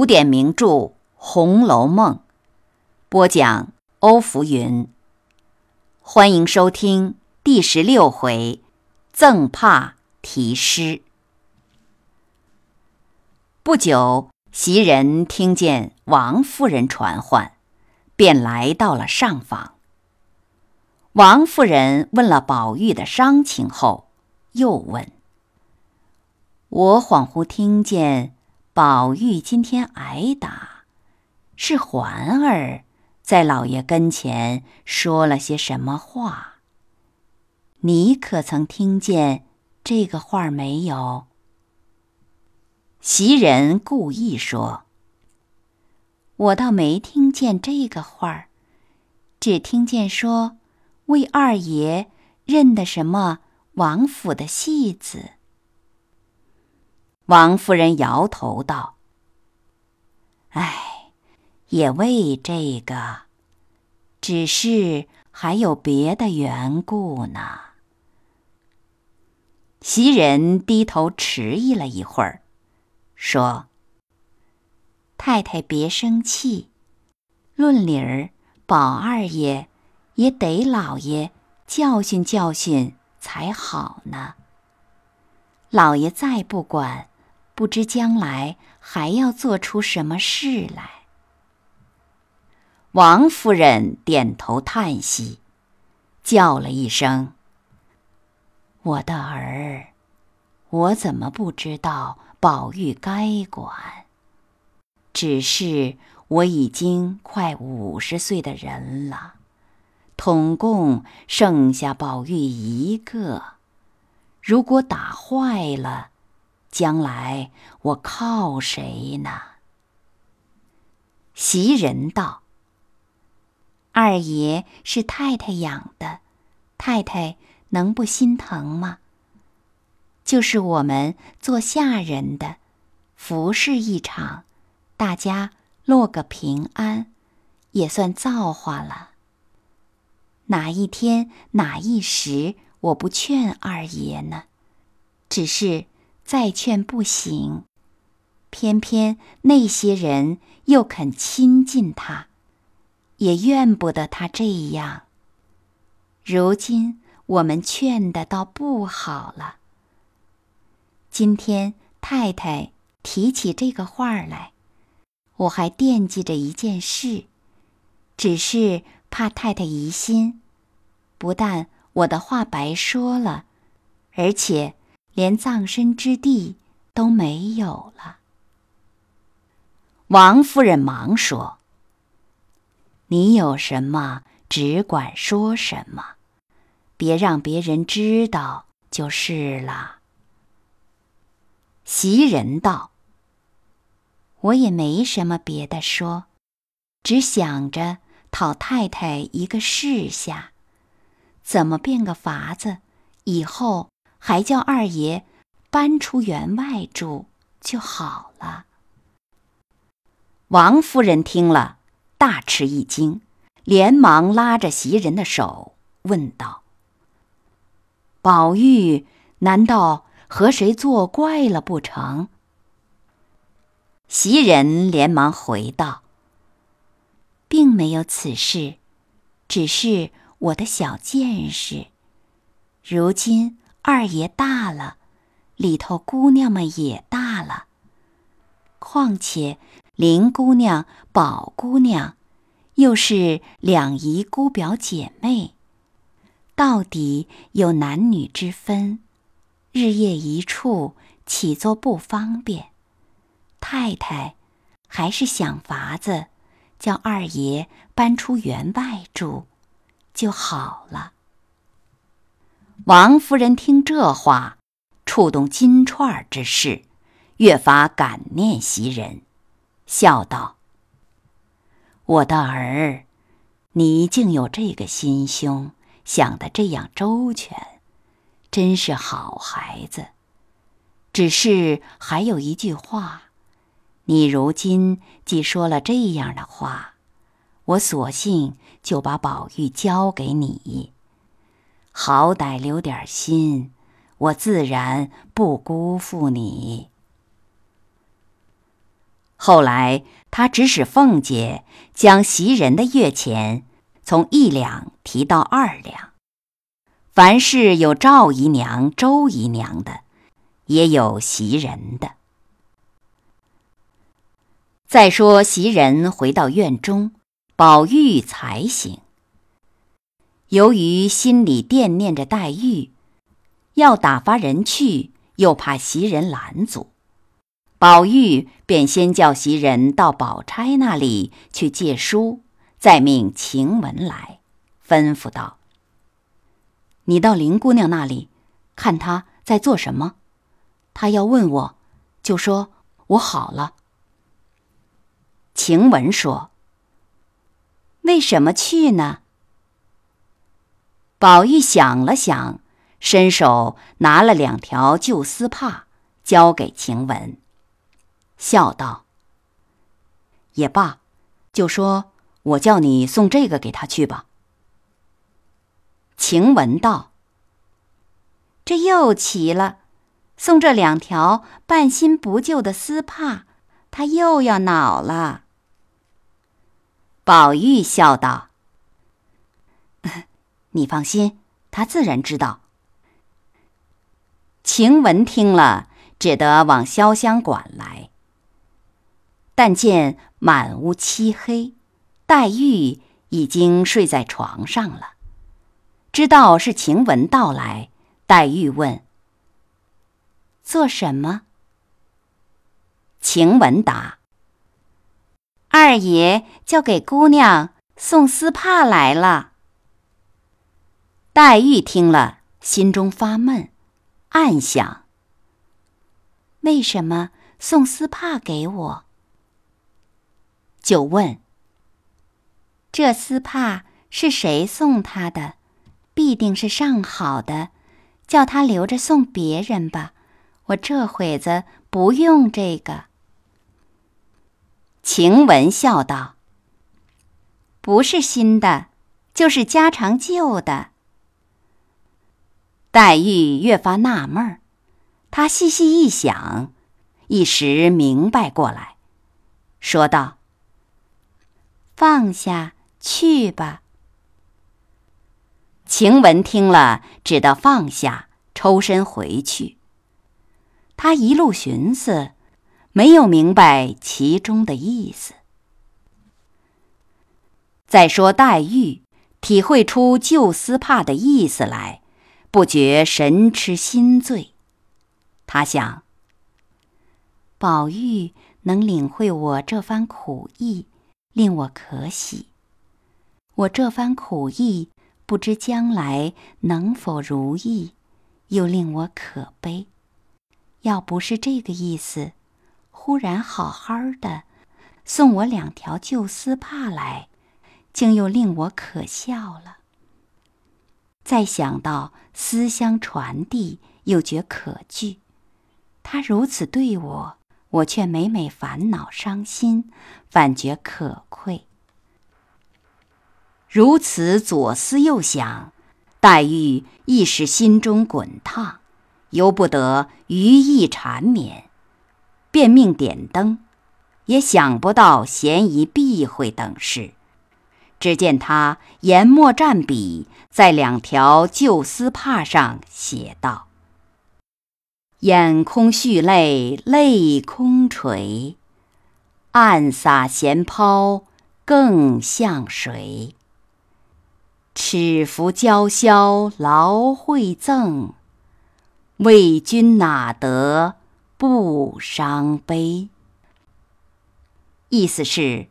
古典名著《红楼梦》，播讲欧福云。欢迎收听第十六回赠帕题诗。不久，袭人听见王夫人传唤，便来到了上房。王夫人问了宝玉的伤情后，又问：“我恍惚听见。”宝玉今天挨打，是环儿在老爷跟前说了些什么话？你可曾听见这个话没有？袭人故意说：“我倒没听见这个话儿只听见说魏二爷认的什么王府的戏子。”王夫人摇头道：“哎，也为这个，只是还有别的缘故呢。”袭人低头迟疑了一会儿，说：“太太别生气，论理儿，宝二爷也得老爷教训教训才好呢。老爷再不管。”不知将来还要做出什么事来。王夫人点头叹息，叫了一声：“我的儿，我怎么不知道宝玉该管？只是我已经快五十岁的人了，统共剩下宝玉一个，如果打坏了。”将来我靠谁呢？袭人道：“二爷是太太养的，太太能不心疼吗？就是我们做下人的，服侍一场，大家落个平安，也算造化了。哪一天哪一时，我不劝二爷呢？只是。”再劝不行，偏偏那些人又肯亲近他，也怨不得他这样。如今我们劝的倒不好了。今天太太提起这个话来，我还惦记着一件事，只是怕太太疑心，不但我的话白说了，而且。连葬身之地都没有了。王夫人忙说：“你有什么，只管说什么，别让别人知道就是了。”袭人道：“我也没什么别的说，只想着讨太太一个示下，怎么变个法子，以后。”还叫二爷搬出园外住就好了。王夫人听了，大吃一惊，连忙拉着袭人的手，问道：“宝玉难道和谁作怪了不成？”袭人连忙回道：“并没有此事，只是我的小见识。如今。”二爷大了，里头姑娘们也大了。况且林姑娘、宝姑娘，又是两姨姑表姐妹，到底有男女之分，日夜一处，起坐不方便？太太还是想法子，叫二爷搬出园外住，就好了。王夫人听这话，触动金钏之事，越发感念袭人，笑道：“我的儿，你竟有这个心胸，想得这样周全，真是好孩子。只是还有一句话，你如今既说了这样的话，我索性就把宝玉交给你。”好歹留点心，我自然不辜负你。后。来，他指使凤姐将袭人的月钱从一两提到二两。凡是有赵姨娘、周姨娘的，也有袭人的。再说袭人回到院中，宝玉才醒。由于心里惦念着黛玉，要打发人去，又怕袭人拦阻，宝玉便先叫袭人到宝钗那里去借书，再命晴雯来，吩咐道：“你到林姑娘那里，看她在做什么。她要问我，就说我好了。”晴雯说：“为什么去呢？”宝玉想了想，伸手拿了两条旧丝帕，交给晴雯，笑道：“也罢，就说我叫你送这个给他去吧。”晴雯道：“这又奇了，送这两条半新不旧的丝帕，他又要恼了。”宝玉笑道。你放心，他自然知道。晴雯听了，只得往潇湘馆来。但见满屋漆黑，黛玉已经睡在床上了。知道是晴雯到来，黛玉问：“做什么？”晴雯答：“二爷叫给姑娘送丝帕来了。”黛玉听了，心中发闷，暗想：为什么送丝帕给我？就问：这丝帕是谁送他的？必定是上好的，叫他留着送别人吧。我这会子不用这个。晴雯笑道：“不是新的，就是家常旧的。”黛玉越发纳闷儿，她细细一想，一时明白过来，说道：“放下去吧。”晴雯听了，只得放下，抽身回去。她一路寻思，没有明白其中的意思。再说黛玉体会出旧丝帕的意思来。不觉神痴心醉，他想：宝玉能领会我这番苦意，令我可喜；我这番苦意，不知将来能否如意，又令我可悲。要不是这个意思，忽然好好的送我两条旧丝帕来，竟又令我可笑了。再想到思乡传递，又觉可惧。他如此对我，我却每每烦恼伤心，反觉可愧。如此左思右想，黛玉一时心中滚烫，由不得余意缠绵，便命点灯，也想不到嫌疑避讳等事。只见他研墨蘸笔，在两条旧丝帕上写道：“眼空蓄泪泪空垂，暗洒闲抛更向谁？尺幅娇绡劳惠赠，为君哪得不伤悲？”意思是，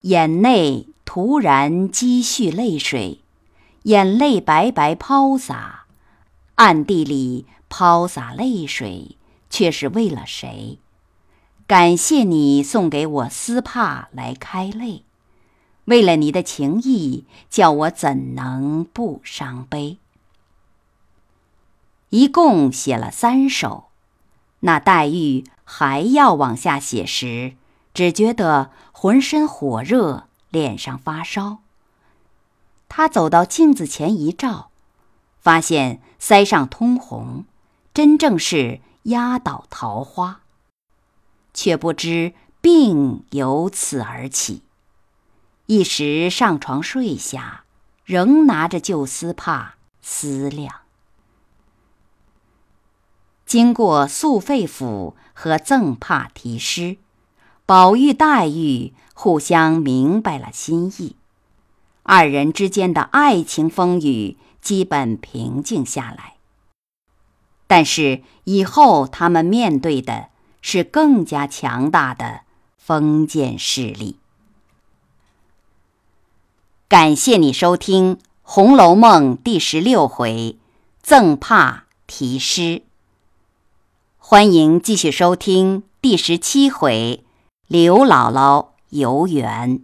眼内。突然积蓄泪水，眼泪白白抛洒，暗地里抛洒泪水，却是为了谁？感谢你送给我丝帕来开泪，为了你的情意，叫我怎能不伤悲？一共写了三首，那黛玉还要往下写时，只觉得浑身火热。脸上发烧，他走到镜子前一照，发现腮上通红，真正是压倒桃花。却不知病由此而起。一时上床睡下，仍拿着旧丝帕思量。经过肃废府和赠帕题诗，宝玉、黛玉互相明白了心意，二人之间的爱情风雨基本平静下来。但是以后他们面对的是更加强大的封建势力。感谢你收听《红楼梦》第十六回“赠帕题诗”。欢迎继续收听第十七回“刘姥姥游园”。